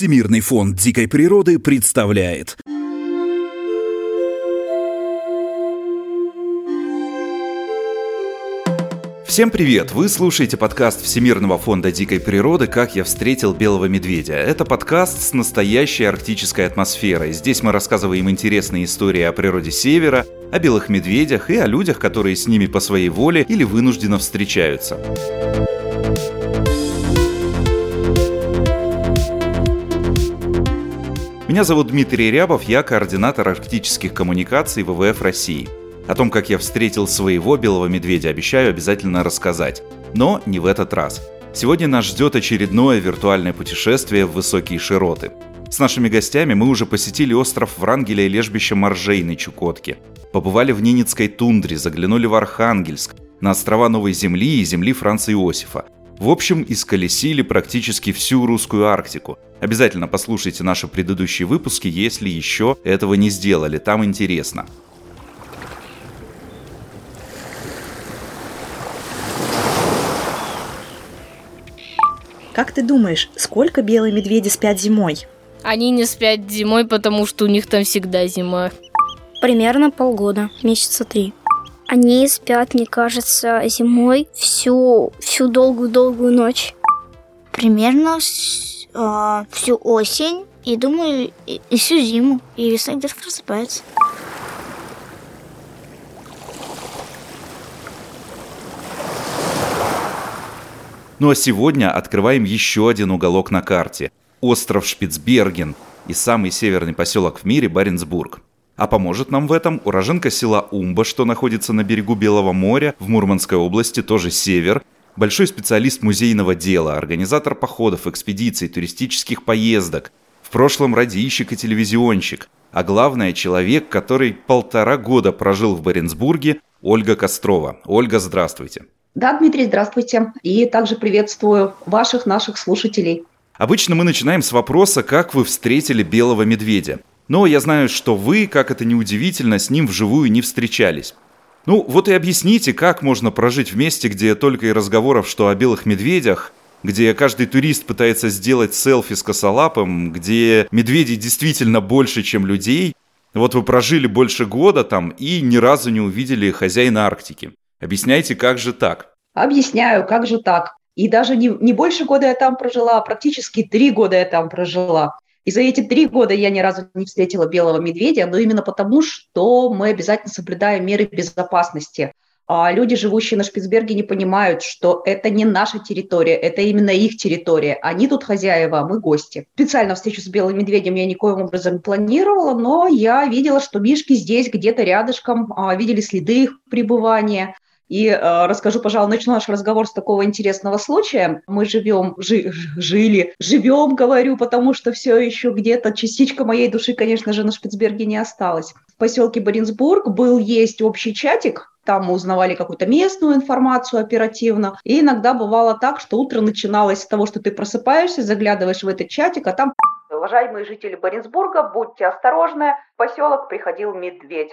Всемирный фонд дикой природы представляет. Всем привет! Вы слушаете подкаст Всемирного фонда дикой природы «Как я встретил белого медведя». Это подкаст с настоящей арктической атмосферой. Здесь мы рассказываем интересные истории о природе Севера, о белых медведях и о людях, которые с ними по своей воле или вынужденно встречаются. Меня зовут Дмитрий Рябов, я координатор арктических коммуникаций ВВФ России. О том, как я встретил своего белого медведя, обещаю обязательно рассказать. Но не в этот раз. Сегодня нас ждет очередное виртуальное путешествие в высокие широты. С нашими гостями мы уже посетили остров Врангеля и лежбище Моржей на Чукотке. Побывали в Ненецкой тундре, заглянули в Архангельск, на острова Новой Земли и земли Франца Иосифа. В общем, исколесили практически всю русскую Арктику. Обязательно послушайте наши предыдущие выпуски, если еще этого не сделали, там интересно. Как ты думаешь, сколько белые медведи спят зимой? Они не спят зимой, потому что у них там всегда зима. Примерно полгода, месяца три. Они спят, мне кажется, зимой всю всю долгую-долгую ночь. Примерно э, всю осень и думаю и, и всю зиму. И весной где-то просыпаются. Ну а сегодня открываем еще один уголок на карте – остров Шпицберген и самый северный поселок в мире Баренцбург. А поможет нам в этом уроженка села Умба, что находится на берегу Белого моря в Мурманской области, тоже север, большой специалист музейного дела, организатор походов, экспедиций, туристических поездок, в прошлом радищик и телевизионщик, а главное человек, который полтора года прожил в Баренцбурге, Ольга Кострова. Ольга, здравствуйте. Да, Дмитрий, здравствуйте. И также приветствую ваших, наших слушателей. Обычно мы начинаем с вопроса, как вы встретили белого медведя. Но я знаю, что вы, как это неудивительно, с ним вживую не встречались. Ну, вот и объясните, как можно прожить в месте, где только и разговоров, что о белых медведях, где каждый турист пытается сделать селфи с косолапом, где медведей действительно больше, чем людей. Вот вы прожили больше года там и ни разу не увидели хозяина Арктики. Объясняйте, как же так? Объясняю, как же так. И даже не, не больше года я там прожила, а практически три года я там прожила. И за эти три года я ни разу не встретила белого медведя, но именно потому, что мы обязательно соблюдаем меры безопасности. А люди, живущие на Шпицберге, не понимают, что это не наша территория, это именно их территория. Они тут хозяева, а мы гости. Специально встречу с белым медведем я никоим образом не планировала, но я видела, что мишки здесь где-то рядышком, а, видели следы их пребывания – и э, расскажу, пожалуй, начну наш разговор с такого интересного случая. Мы живем, жи, жили, живем, говорю, потому что все еще где-то частичка моей души, конечно же, на Шпицберге не осталась. В поселке Боринсбург был есть общий чатик, там мы узнавали какую-то местную информацию оперативно. И иногда бывало так, что утро начиналось с того, что ты просыпаешься, заглядываешь в этот чатик, а там Уважаемые жители Боринсбурга, будьте осторожны, в поселок приходил медведь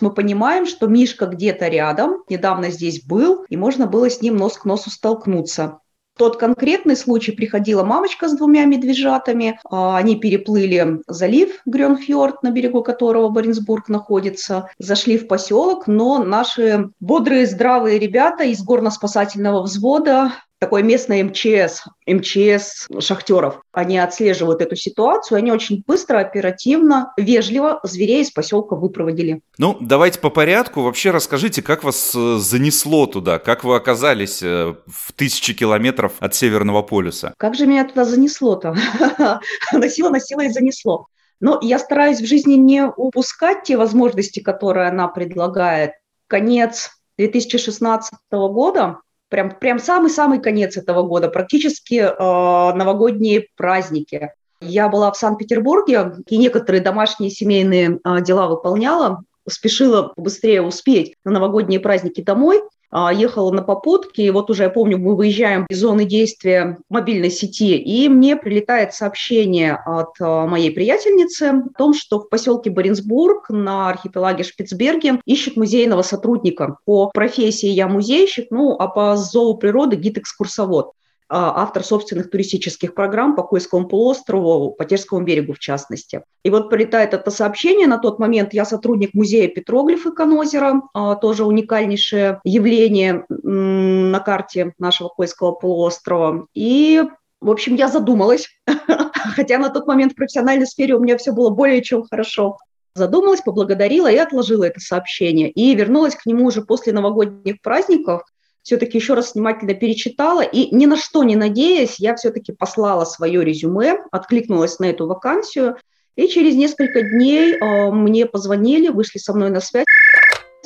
мы понимаем, что Мишка где-то рядом, недавно здесь был, и можно было с ним нос к носу столкнуться. тот конкретный случай приходила мамочка с двумя медвежатами. А, они переплыли залив Грёнфьорд, на берегу которого Баренцбург находится, зашли в поселок, но наши бодрые, здравые ребята из горно-спасательного взвода такой местный МЧС, МЧС шахтеров. Они отслеживают эту ситуацию, они очень быстро, оперативно, вежливо зверей из поселка выпроводили. Ну, давайте по порядку. Вообще расскажите, как вас э, занесло туда, как вы оказались э, в тысячи километров от Северного полюса? Как же меня туда занесло-то? Носило, носило и занесло. Но я стараюсь в жизни не упускать те возможности, которые она предлагает. Конец 2016 года прям, прям самый-самый конец этого года, практически э, новогодние праздники. Я была в Санкт-Петербурге и некоторые домашние семейные э, дела выполняла, спешила быстрее успеть на новогодние праздники домой. А, ехала на попутке, и вот уже я помню, мы выезжаем из зоны действия мобильной сети, и мне прилетает сообщение от а, моей приятельницы о том, что в поселке Баренцбург на архипелаге Шпицберге ищут музейного сотрудника. По профессии я музейщик, ну, а по зооприроды гид-экскурсовод. А, автор собственных туристических программ по Койскому полуострову, по Терскому берегу в частности. И вот прилетает это сообщение, на тот момент я сотрудник музея петроглифы Конозера, тоже уникальнейшее явление на карте нашего Койского полуострова. И в общем, я задумалась, хотя на тот момент в профессиональной сфере у меня все было более чем хорошо. Задумалась, поблагодарила и отложила это сообщение. И вернулась к нему уже после новогодних праздников. Все-таки еще раз внимательно перечитала. И ни на что не надеясь, я все-таки послала свое резюме, откликнулась на эту вакансию. И через несколько дней э, мне позвонили, вышли со мной на связь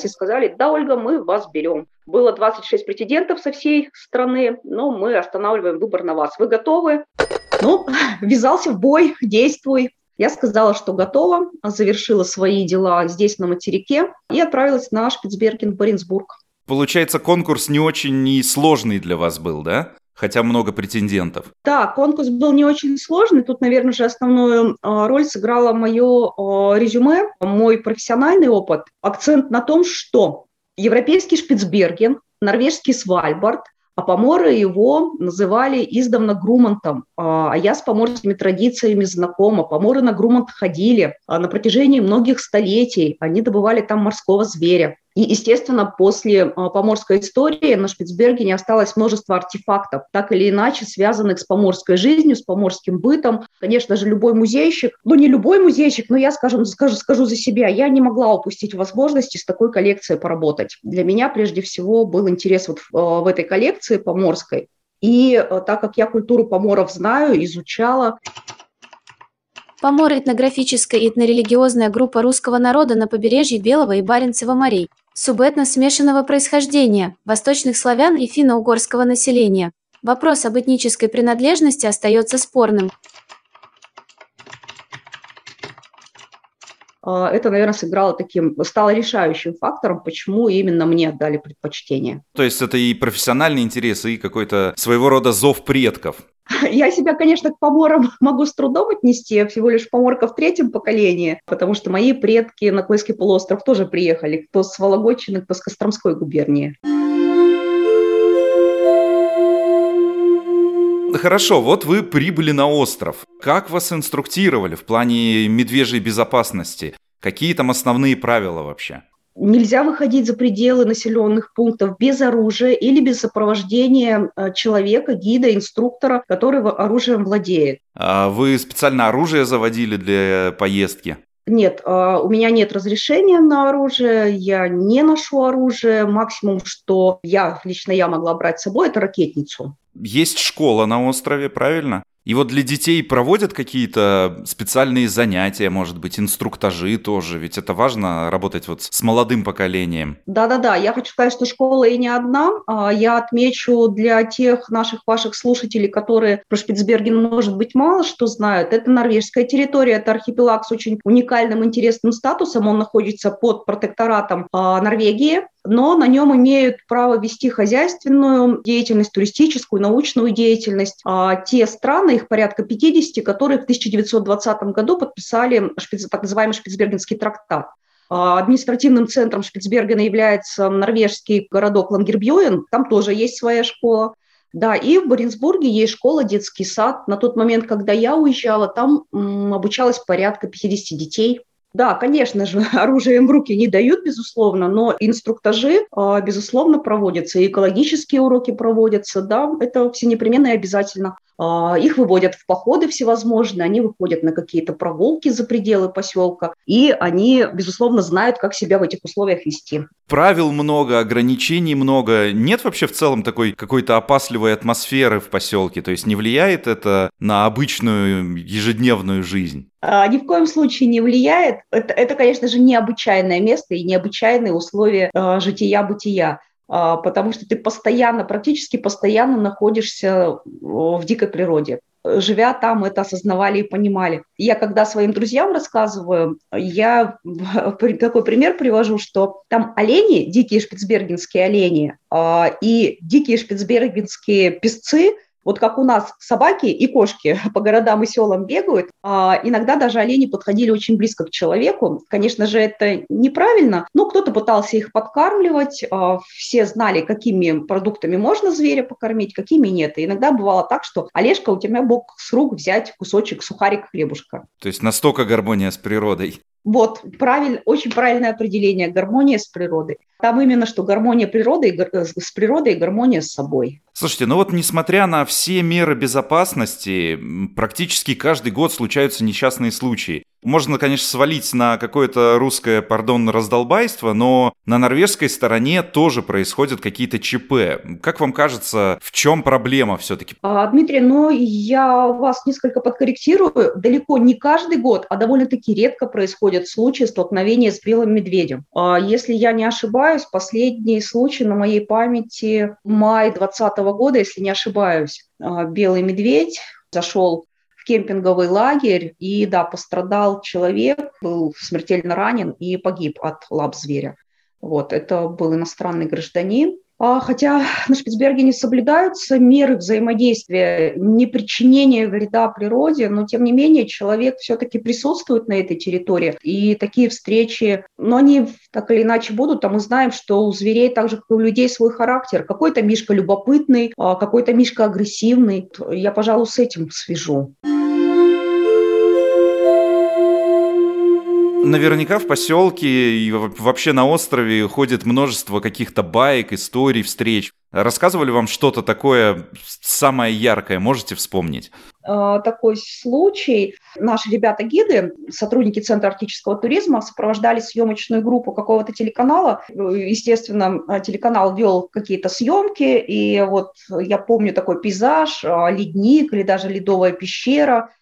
и сказали, да, Ольга, мы вас берем. Было 26 претендентов со всей страны, но мы останавливаем выбор на вас. Вы готовы? Ну, ввязался в бой, действуй. Я сказала, что готова, завершила свои дела здесь, на материке, и отправилась на Шпицберген, Баренцбург. Получается, конкурс не очень и сложный для вас был, да? Хотя много претендентов. Да, конкурс был не очень сложный. Тут, наверное, же основную а, роль сыграло мое а, резюме, мой профессиональный опыт. Акцент на том, что европейский Шпицберген, норвежский Свальбард, а поморы его называли издавна Грумантом, а, а я с поморскими традициями знакома. Поморы на Грумант ходили на протяжении многих столетий. Они добывали там морского зверя. И, естественно, после а, поморской истории на Шпицбергене осталось множество артефактов, так или иначе связанных с поморской жизнью, с поморским бытом. Конечно же, любой музейщик, ну не любой музейщик, но я, скажем, скажу, скажу за себя, я не могла упустить возможности с такой коллекцией поработать. Для меня прежде всего был интерес вот в, а, в этой коллекции поморской. И а, так как я культуру поморов знаю, изучала, Помор – этнографическая и этнорелигиозная группа русского народа на побережье Белого и Баренцева морей субэтно смешанного происхождения, восточных славян и финно-угорского населения. Вопрос об этнической принадлежности остается спорным. А, это, наверное, сыграло таким, стало решающим фактором, почему именно мне отдали предпочтение. То есть это и профессиональный интерес, и какой-то своего рода зов предков. Я себя, конечно, к поморам могу с трудом отнести, я всего лишь поморка в третьем поколении, потому что мои предки на Койский полуостров тоже приехали, кто с Вологодчины, кто с Костромской губернии. Хорошо, вот вы прибыли на остров. Как вас инструктировали в плане медвежьей безопасности? Какие там основные правила вообще? Нельзя выходить за пределы населенных пунктов без оружия или без сопровождения э, человека, гида, инструктора, который оружием владеет. А вы специально оружие заводили для поездки? Нет, э, у меня нет разрешения на оружие, я не ношу оружие. Максимум, что я, лично я могла брать с собой, это ракетницу. Есть школа на острове, правильно? И вот для детей проводят какие-то специальные занятия, может быть, инструктажи тоже, ведь это важно работать вот с молодым поколением. Да-да-да, я хочу сказать, что школа и не одна. А, я отмечу для тех наших ваших слушателей, которые про Шпицберген, может быть, мало что знают, это норвежская территория, это архипелаг с очень уникальным, интересным статусом, он находится под протекторатом а, Норвегии, но на нем имеют право вести хозяйственную деятельность, туристическую, научную деятельность. А те страны, их порядка 50, которые в 1920 году подписали так называемый Шпицбергенский трактат. А административным центром Шпицбергена является норвежский городок Лангербьюен, там тоже есть своя школа. Да, и в Баренцбурге есть школа, детский сад. На тот момент, когда я уезжала, там обучалось порядка 50 детей. Да, конечно же, оружие им в руки не дают, безусловно, но инструктажи, а, безусловно, проводятся, и экологические уроки проводятся, да, это все непременно и обязательно. А, их выводят в походы всевозможные, они выходят на какие-то прогулки за пределы поселка, и они, безусловно, знают, как себя в этих условиях вести. Правил много, ограничений много. Нет вообще в целом такой какой-то опасливой атмосферы в поселке? То есть не влияет это на обычную ежедневную жизнь? А, ни в коем случае не влияет. Это, это, конечно же, необычайное место и необычайные условия э, жития-бытия. А, потому что ты постоянно, практически постоянно находишься в дикой природе. Живя там, это осознавали и понимали. Я когда своим друзьям рассказываю, я такой пример привожу, что там олени, дикие шпицбергенские олени а, и дикие шпицбергенские песцы Вот как у нас собаки и кошки по городам и селам бегают, а иногда даже олени подходили очень близко к человеку. Конечно же, это неправильно, но кто-то пытался их подкармливать, а, все знали, какими продуктами можно зверя покормить, какими нет. И иногда бывало так, что Олежка, у тебя мог с рук взять кусочек сухарик хлебушка. То есть настолько гармония с природой. Вот, правиль, очень правильное определение – гармония с природой. Там именно что гармония природы э, с природой и гармония с собой. Слушайте, ну вот несмотря на все меры безопасности, практически каждый год случаются несчастные случаи. Можно, конечно, свалить на какое-то русское, пардон, раздолбайство, но на норвежской стороне тоже происходят какие-то ЧП. Как вам кажется, в чем проблема все-таки? А, Дмитрий, ну я вас несколько подкорректирую. Далеко не каждый год, а довольно-таки редко происходят случаи столкновения с белым медведем. А, если я не ошибаюсь, последний случай на моей памяти май 2020 года, если не ошибаюсь. А, белый медведь зашел кемпинговый лагерь, и да, пострадал человек, был смертельно ранен и погиб от лап зверя. Вот, это был иностранный гражданин. А, хотя на Шпицбергене соблюдаются меры взаимодействия, не причинения вреда природе, но тем не менее человек все-таки присутствует на этой территории. И такие встречи, но они так или иначе будут. Там мы знаем, что у зверей, так же как и у людей, свой характер. Какой-то мишка любопытный, а какой-то мишка агрессивный. Я, пожалуй, с этим свяжу. Наверняка в поселке и вообще на острове ходит множество каких-то баек, историй, встреч. Рассказывали вам что-то такое самое яркое, можете вспомнить? А, такой случай. Наши ребята-гиды, сотрудники Центра арктического туризма, сопровождали съемочную группу какого-то телеканала. Естественно, телеканал вел какие-то съемки, и вот я помню такой пейзаж, а, ледник или даже ледовая пещера –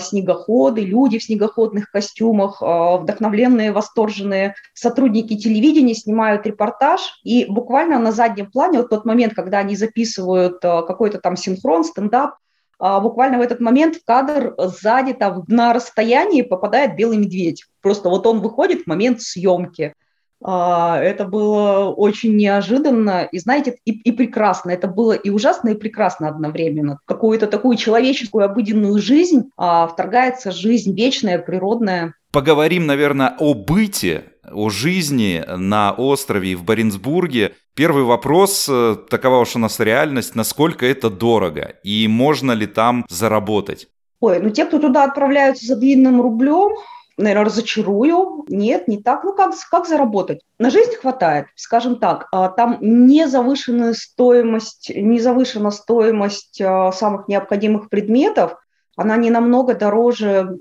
снегоходы, люди в снегоходных костюмах, а, вдохновленные, восторженные сотрудники телевидения снимают репортаж, и буквально на заднем плане, вот тот момент, когда они записывают а, какой-то там синхрон, стендап, буквально в этот момент в кадр сзади там на расстоянии попадает белый медведь. Просто вот он выходит в момент съемки. А, это было очень неожиданно и, знаете, и, и прекрасно. Это было и ужасно, и прекрасно одновременно. Какую-то такую человеческую обыденную жизнь а, вторгается жизнь вечная, природная. Поговорим, наверное, о быте, о жизни на острове и в Баренцбурге. Первый вопрос, э, такова уж у нас реальность, насколько это дорого и можно ли там заработать? Ой, ну те, кто туда отправляются за длинным рублем, наверное, разочарую. Нет, не так. Ну, как, как заработать? На жизнь хватает, скажем так. А, там не завышенная стоимость, не завышена стоимость а, самых необходимых предметов, она не намного дороже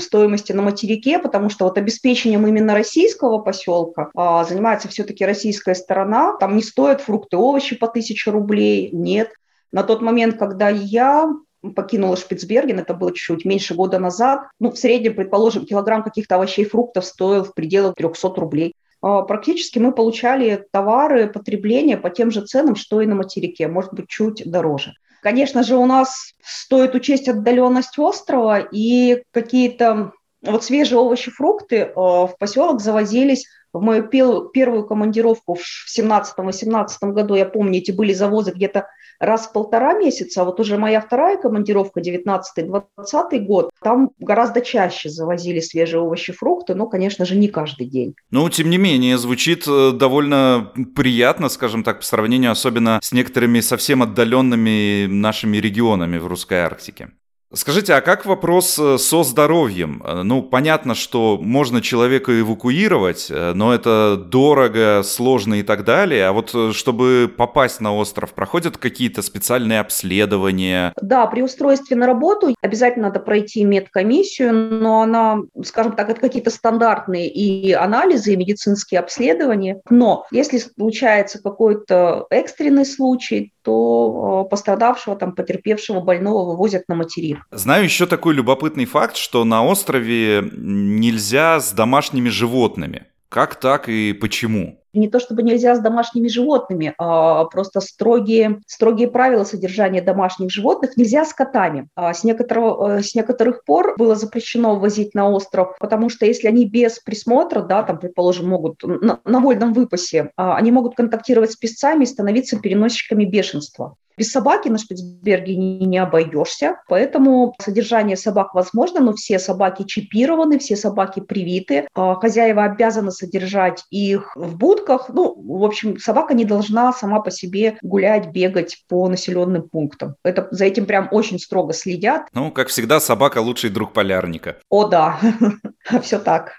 стоимости на материке, потому что вот обеспечением именно российского поселка а, занимается все-таки российская сторона. Там не стоят фрукты, овощи по тысяче рублей, нет. На тот момент, когда я покинула Шпицберген, это было чуть-чуть меньше года назад. Ну, в среднем, предположим, килограмм каких-то овощей и фруктов стоил в пределах 300 рублей. А, практически мы получали товары потребления по тем же ценам, что и на материке, может быть, чуть дороже. Конечно же, у нас стоит учесть отдаленность острова и какие-то вот свежие овощи, фрукты а, в поселок завозились в мою первую командировку в 17-18 году, я помню, эти были завозы где-то раз в полтора месяца, а вот уже моя вторая командировка, 19-20 год, там гораздо чаще завозили свежие овощи, фрукты, но, конечно же, не каждый день. Ну, тем не менее, звучит э, довольно приятно, скажем так, по сравнению особенно с некоторыми совсем отдаленными нашими регионами в русской Арктике. Скажите, а как вопрос э, со здоровьем? Э, ну, понятно, что можно человека эвакуировать, э, но это дорого, сложно и так далее. А вот чтобы попасть на остров, проходят какие-то специальные обследования? Да, при устройстве на работу обязательно надо пройти медкомиссию, но она, скажем так, это какие-то стандартные и анализы, и медицинские обследования. Но если случается какой-то экстренный случай, то пострадавшего, там, потерпевшего больного вывозят на материк. Знаю еще такой любопытный факт, что на острове нельзя с домашними животными. Как так и почему? Не то чтобы нельзя с домашними животными, а просто строгие, строгие правила содержания домашних животных нельзя с котами. А с, некоторого, э, с некоторых пор было запрещено ввозить на остров, потому что если они без присмотра, да, там, предположим, могут на, на вольном выпасе, а, они могут контактировать с песцами и становиться переносчиками бешенства. Без собаки на Шпицберге не, обойдешься, поэтому содержание собак возможно, но все собаки чипированы, все собаки привиты. А, хозяева обязаны содержать их в будках. Ну, в общем, собака не должна сама по себе гулять, бегать по населенным пунктам. Это, за этим прям очень строго следят. Ну, как всегда, собака лучший друг полярника. О, да, все так.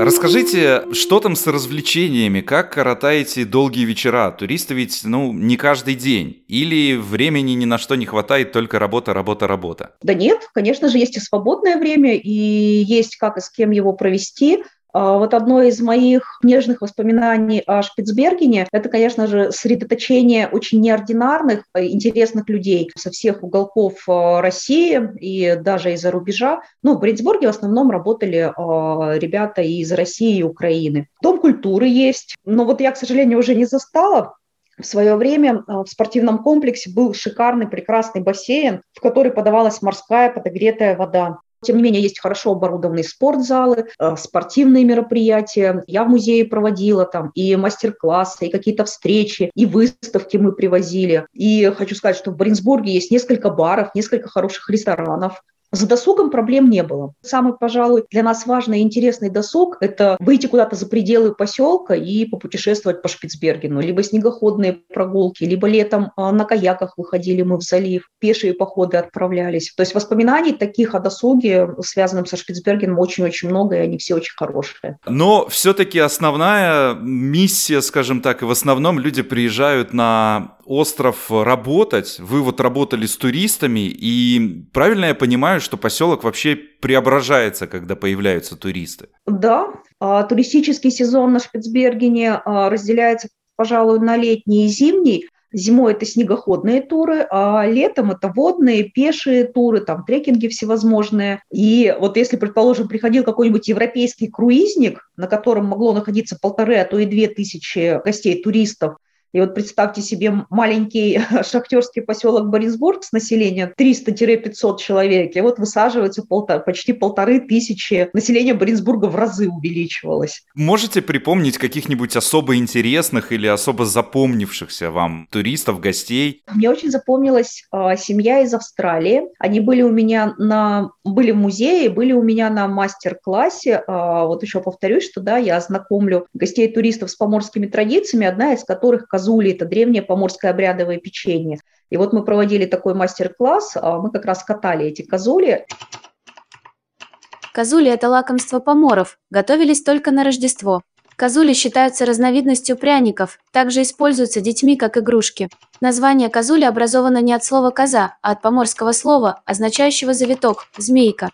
Расскажите, что там с развлечениями? Как коротаете долгие вечера? Туристы ведь, ну, не каждый день. Или времени ни на что не хватает, только работа, работа, работа? Да нет, конечно же, есть и свободное время, и есть как и с кем его провести. А, вот одно из моих нежных воспоминаний о Шпицбергене – это, конечно же, сосредоточение очень неординарных, э, интересных людей со всех уголков э, России и даже из-за рубежа. Ну, в Бринсбурге в основном работали э, ребята из России и Украины. Дом культуры есть, но вот я, к сожалению, уже не застала в свое время в спортивном комплексе был шикарный, прекрасный бассейн, в который подавалась морская подогретая вода. Тем не менее, есть хорошо оборудованные спортзалы, э, спортивные мероприятия. Я в музее проводила там и мастер-классы, и какие-то встречи, и выставки мы привозили. И хочу сказать, что в Бринсбурге есть несколько баров, несколько хороших ресторанов. За досугом проблем не было. Самый, пожалуй, для нас важный и интересный досуг – это выйти куда-то за пределы поселка и попутешествовать по Шпицбергену. Либо снегоходные прогулки, либо летом а, на каяках выходили мы в залив, пешие походы отправлялись. То есть воспоминаний таких о досуге, связанном со Шпицбергеном, очень-очень много, и они все очень хорошие. Но все-таки основная миссия, скажем так, и в основном люди приезжают на остров работать. Вы вот работали с туристами, и правильно я понимаю, что поселок вообще преображается, когда появляются туристы? Да, а, туристический сезон на Шпицбергене а, разделяется, пожалуй, на летний и зимний. Зимой это снегоходные туры, а летом это водные, пешие туры, там трекинги всевозможные. И вот если, предположим, приходил какой-нибудь европейский круизник, на котором могло находиться полторы, а то и две тысячи гостей, туристов, и вот представьте себе маленький шахтерский поселок Борисбург с населением 300-500 человек, и вот высаживается полтора, почти полторы тысячи. Население Борисбурга в разы увеличивалось. Можете припомнить каких-нибудь особо интересных или особо запомнившихся вам туристов, гостей? Мне очень запомнилась э, семья из Австралии. Они были у меня на были в музее, были у меня на мастер-классе. Э, вот еще повторюсь, что да, я знакомлю гостей туристов с поморскими традициями, одна из которых казули – это древнее поморское обрядовое печенье. И вот мы проводили такой мастер-класс, а мы как раз катали эти казули. Казули – это лакомство поморов, готовились только на Рождество. Казули считаются разновидностью пряников, также используются детьми как игрушки. Название казули образовано не от слова «коза», а от поморского слова, означающего завиток – «змейка».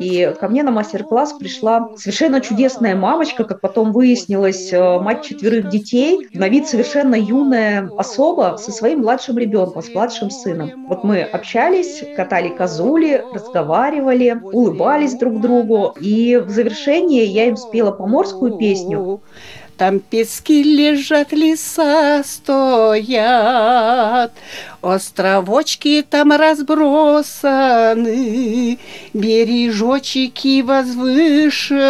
И ко мне на мастер-класс пришла совершенно чудесная мамочка, как потом выяснилось, э, мать четверых детей, на вид совершенно юная особа со своим младшим ребенком, с младшим сыном. Вот мы общались, катали козули, разговаривали, улыбались друг другу. И в завершении я им спела поморскую песню. Там пески лежат, леса стоят, Островочки там разбросаны, Бережочки возвышены,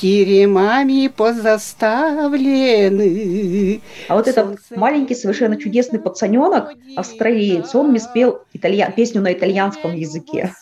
Теремами позаставлены. А вот этот маленький, совершенно чудесный пацаненок, австралиец, он мне спел италья... песню на итальянском языке.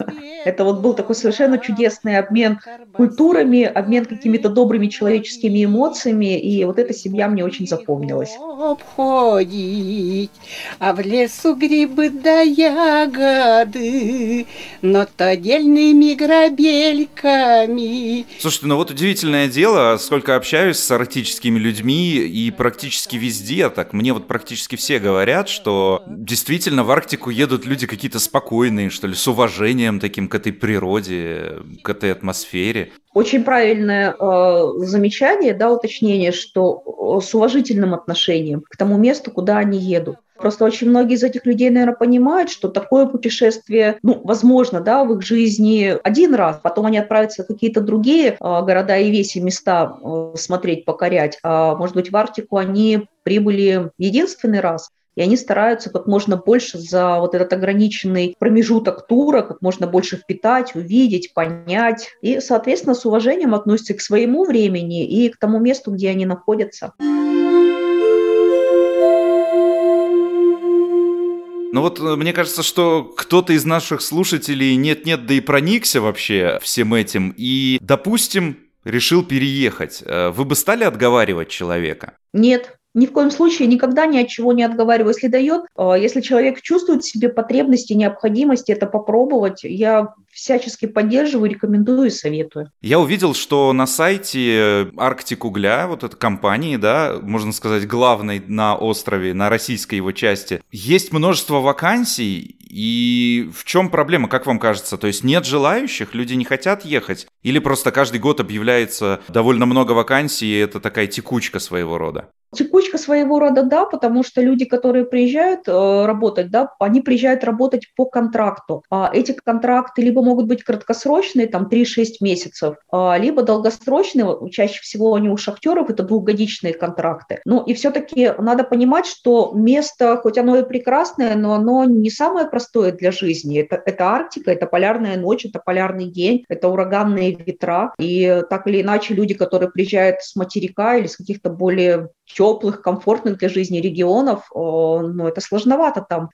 Это вот был такой совершенно чудесный обмен культурами, обмен какими-то добрыми человеческими эмоциями, и вот эта семья мне очень запомнилась. Обходить, а в лесу грибы да ягоды, но то отдельными грабельками. Слушайте, ну вот удивительное дело, сколько общаюсь с арктическими людьми, и практически везде так, мне вот практически все говорят, что действительно в Арктику едут люди какие-то спокойные, что ли, с уважением таким к этой природе, к этой атмосфере. Очень правильное э, замечание, да, уточнение, что э, с уважительным отношением к тому месту, куда они едут. Просто очень многие из этих людей, наверное, понимают, что такое путешествие, ну, возможно, да, в их жизни один раз, потом они отправятся в какие-то другие э, города и веси места э, смотреть, покорять. А может быть, в Арктику они прибыли единственный раз, и они стараются как можно больше за вот этот ограниченный промежуток тура, как можно больше впитать, увидеть, понять. И, соответственно, с уважением относятся к своему времени и к тому месту, где они находятся. Ну вот э, мне кажется, что кто-то из наших слушателей нет-нет, да и проникся вообще всем этим. И, допустим, решил переехать. Э, вы бы стали отговаривать человека? Нет, ни в коем случае никогда ни от чего не отговариваю. Если дает, э, если человек чувствует в себе потребности, необходимости это попробовать, я всячески поддерживаю, рекомендую и советую. Я увидел, что на сайте Арктик Угля, вот этой компании, да, можно сказать, главной на острове, на российской его части, есть множество вакансий, и в чем проблема, как вам кажется? То есть нет желающих, люди не хотят ехать? Или просто каждый год объявляется довольно много вакансий, и это такая текучка своего рода? Текучка своего рода, да, потому что люди, которые приезжают э, работать, да, они приезжают работать по контракту. А эти контракты либо могут быть краткосрочные, там 3-6 месяцев, а, либо долгосрочные, чаще всего они у шахтеров, это двухгодичные контракты. Ну и все-таки надо понимать, что место, хоть оно и прекрасное, но оно не самое простое для жизни. Это, это Арктика, это полярная ночь, это полярный день, это ураганные ветра. И так или иначе люди, которые приезжают с материка или с каких-то более теплых, комфортных для жизни регионов, ну, это сложновато там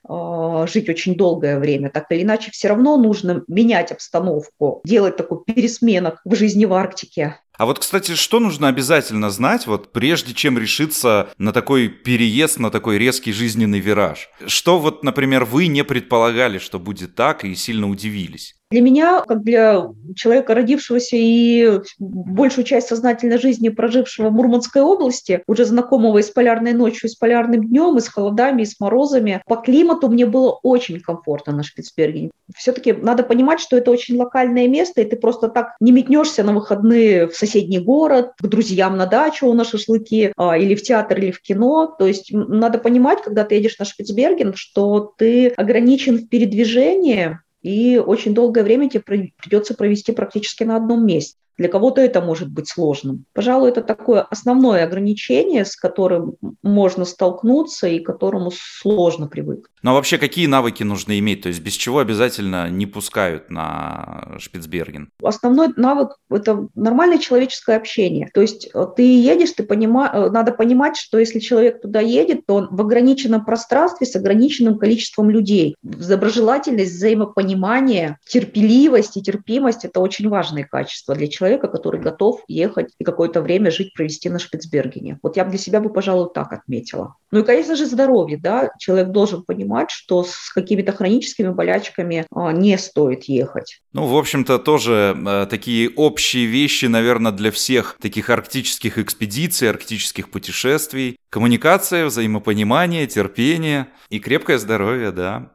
жить очень долгое время. Так или иначе, все равно нужно менять обстановку, делать такой пересменок в жизни в Арктике. А вот, кстати, что нужно обязательно знать, вот прежде чем решиться на такой переезд, на такой резкий жизненный вираж? Что вот, например, вы не предполагали, что будет так, и сильно удивились? Для меня, как для человека, родившегося и большую часть сознательной жизни прожившего в Мурманской области, уже знакомого и с полярной ночью, и с полярным днем, и с холодами, и с морозами, по климату мне было очень комфортно на Шпицбергене. Все-таки надо понимать, что это очень локальное место, и ты просто так не метнешься на выходные в соседний город, к друзьям на дачу на шашлыки, а, или в театр, или в кино. То есть надо понимать, когда ты едешь на Шпицберген, что ты ограничен в передвижении, и очень долгое время тебе придется провести практически на одном месте. Для кого-то это может быть сложным. Пожалуй, это такое основное ограничение, с которым можно столкнуться и к которому сложно привыкнуть. Ну а вообще какие навыки нужно иметь? То есть без чего обязательно не пускают на Шпицберген? Основной навык – это нормальное человеческое общение. То есть э, ты едешь, ты понима... Э, надо понимать, что если человек туда едет, то он в ограниченном пространстве с ограниченным количеством людей. Доброжелательность, взаимопонимание, терпеливость и терпимость – это очень важные качества для человека человека, который готов ехать и какое-то время жить, провести на Шпицбергене. Вот я бы для себя бы, пожалуй, так отметила. Ну и, конечно же, здоровье. Да? Человек должен понимать, что с какими-то хроническими болячками а, не стоит ехать. Ну, в общем-то, тоже э, такие общие вещи, наверное, для всех таких арктических экспедиций, арктических путешествий. Коммуникация, взаимопонимание, терпение и крепкое здоровье, да.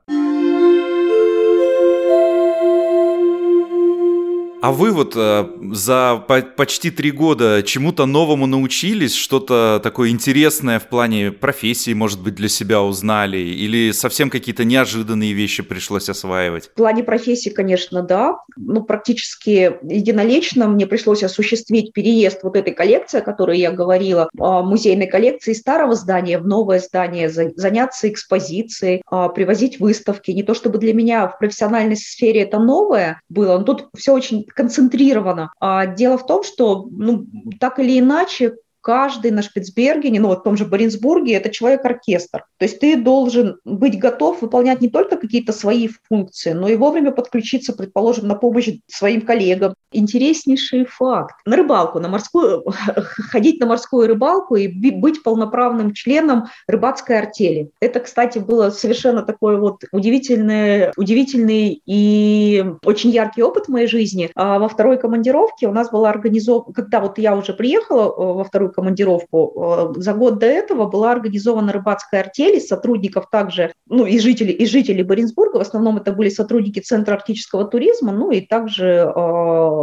А вы вот э, за по почти три года чему-то новому научились, что-то такое интересное в плане профессии, может быть, для себя узнали, или совсем какие-то неожиданные вещи пришлось осваивать? В плане профессии, конечно, да. Ну, практически единолично мне пришлось осуществить переезд вот этой коллекции, о которой я говорила, а, музейной коллекции старого здания в новое здание, заняться экспозицией, а, привозить выставки. Не то чтобы для меня в профессиональной сфере это новое было, но тут все очень концентрировано. А дело в том, что ну, так или иначе каждый на Шпицбергене, ну вот в том же Баренцбурге, это человек-оркестр. То есть ты должен быть готов выполнять не только какие-то свои функции, но и вовремя подключиться, предположим, на помощь своим коллегам. Интереснейший факт. На рыбалку, на морскую, ходить на морскую рыбалку и быть полноправным членом рыбацкой артели. Это, кстати, было совершенно такой вот удивительный, удивительный и очень яркий опыт в моей жизни. А во второй командировке у нас была организована, когда вот я уже приехала э, во вторую командировку. Э, за год до этого была организована рыбацкая артель из сотрудников также, ну, и жителей, и жителей Баренцбурга, в основном это были сотрудники Центра арктического туризма, ну, и также э,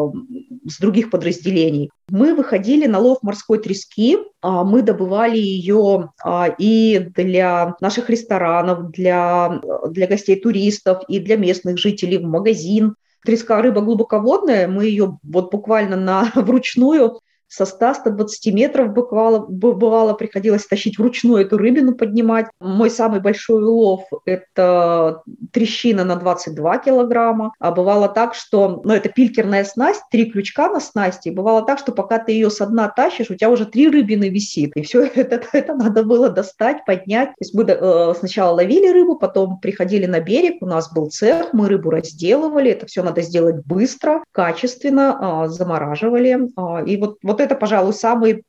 с других подразделений. Мы выходили на лов морской трески, а, мы добывали ее а, и для наших ресторанов, для, для гостей туристов, и для местных жителей в магазин. Треска рыба глубоководная, мы ее вот буквально на вручную со 100-120 метров бывало, бывало приходилось тащить вручную эту рыбину поднимать. Мой самый большой улов – это трещина на 22 килограмма. А бывало так, что, ну, это пилькерная снасть, три крючка на снасти. Бывало так, что пока ты ее со дна тащишь, у тебя уже три рыбины висит. И все это, это надо было достать, поднять. То есть мы э, сначала ловили рыбу, потом приходили на берег, у нас был цех, мы рыбу разделывали. Это все надо сделать быстро, качественно, э, замораживали. Э, и вот, вот это, пожалуй, самый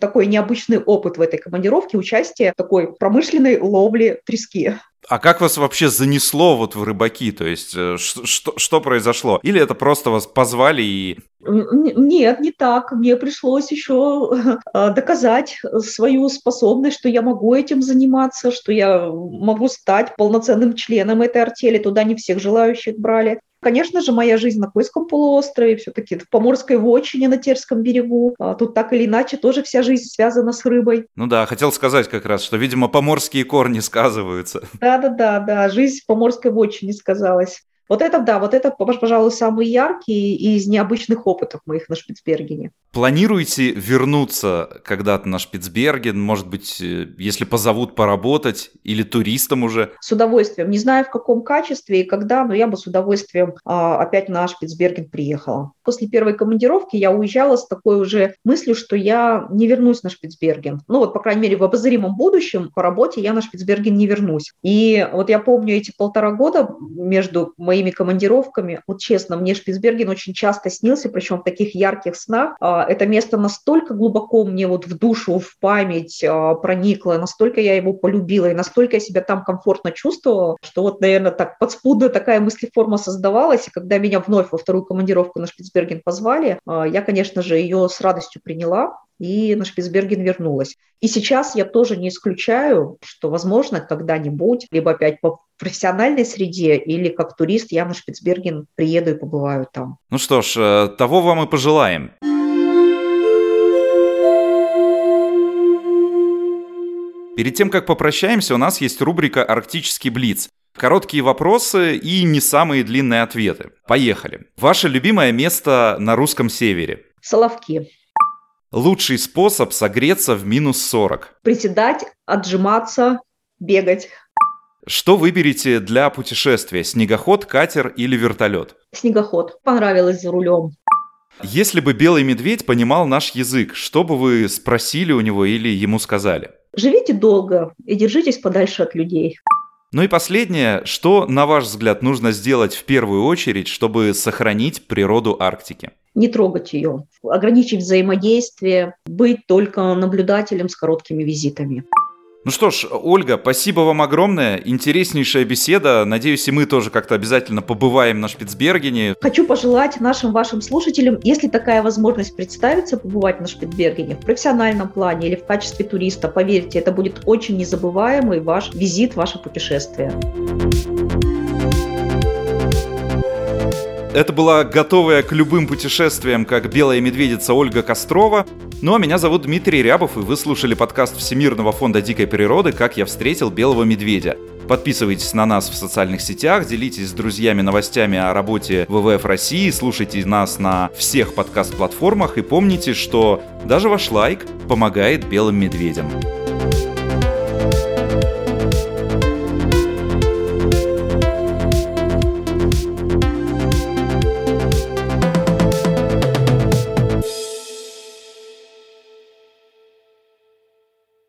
такой необычный опыт в этой командировке, участие в такой промышленной ловле трески. А как вас вообще занесло вот в рыбаки? То есть э, что, что произошло? Или это просто вас позвали и... Нет, не так. Мне пришлось еще э, доказать свою способность, что я могу этим заниматься, что я могу стать полноценным членом этой артели. Туда не всех желающих брали. Конечно же, моя жизнь на Койском полуострове, все-таки в Поморской вотчине на Терском берегу. А тут так или иначе тоже вся жизнь связана с рыбой. Ну да, хотел сказать как раз, что, видимо, поморские корни сказываются. Да-да-да, да, жизнь в Поморской вотчине сказалась. Вот это, да, вот это, пожалуй, самый яркий из необычных опытов моих на Шпицбергене. Планируете вернуться когда-то на Шпицберген? Может быть, э, если позовут поработать или туристам уже? С удовольствием. Не знаю, в каком качестве и когда, но я бы с удовольствием а, опять на Шпицберген приехала. После первой командировки я уезжала с такой уже мыслью, что я не вернусь на Шпицберген. Ну вот, по крайней мере, в обозримом будущем по работе я на Шпицберген не вернусь. И вот я помню эти полтора года между моей моими командировками, вот честно, мне Шпицберген очень часто снился, причем в таких ярких снах. А, это место настолько глубоко мне вот в душу, в память а, проникло, настолько я его полюбила и настолько я себя там комфортно чувствовала, что вот, наверное, так подспудно такая мыслеформа создавалась. И когда меня вновь во вторую командировку на Шпицберген позвали, а, я, конечно же, ее с радостью приняла, и на Шпицберген вернулась. И сейчас я тоже не исключаю, что, возможно, когда-нибудь, либо опять по профессиональной среде, или как турист я на Шпицберген приеду и побываю там. Ну что ж, э, того вам и пожелаем. Перед тем, как попрощаемся, у нас есть рубрика «Арктический Блиц». Короткие вопросы и не самые длинные ответы. Поехали. Ваше любимое место на русском севере? Соловки. Лучший способ согреться в минус 40. Приседать, отжиматься, бегать. Что выберете для путешествия? Снегоход, катер или вертолет? Снегоход. Понравилось за рулем. Если бы белый медведь понимал наш язык, что бы вы спросили у него или ему сказали? Живите долго и держитесь подальше от людей. Ну и последнее, что, на ваш взгляд, нужно сделать в первую очередь, чтобы сохранить природу Арктики? Не трогать ее, ограничить взаимодействие, быть только наблюдателем с короткими визитами. Ну что ж, Ольга, спасибо вам огромное. Интереснейшая беседа. Надеюсь, и мы тоже как-то обязательно побываем на Шпицбергене. Хочу пожелать нашим вашим слушателям, если такая возможность представится, побывать на Шпицбергене в профессиональном плане или в качестве туриста, поверьте, это будет очень незабываемый ваш визит, ваше путешествие. Это была готовая к любым путешествиям, как белая медведица Ольга Кострова. Ну а меня зовут Дмитрий Рябов, и вы слушали подкаст Всемирного фонда дикой природы «Как я встретил белого медведя». Подписывайтесь на нас в социальных сетях, делитесь с друзьями новостями о работе ВВФ России, слушайте нас на всех подкаст-платформах и помните, что даже ваш лайк помогает белым медведям.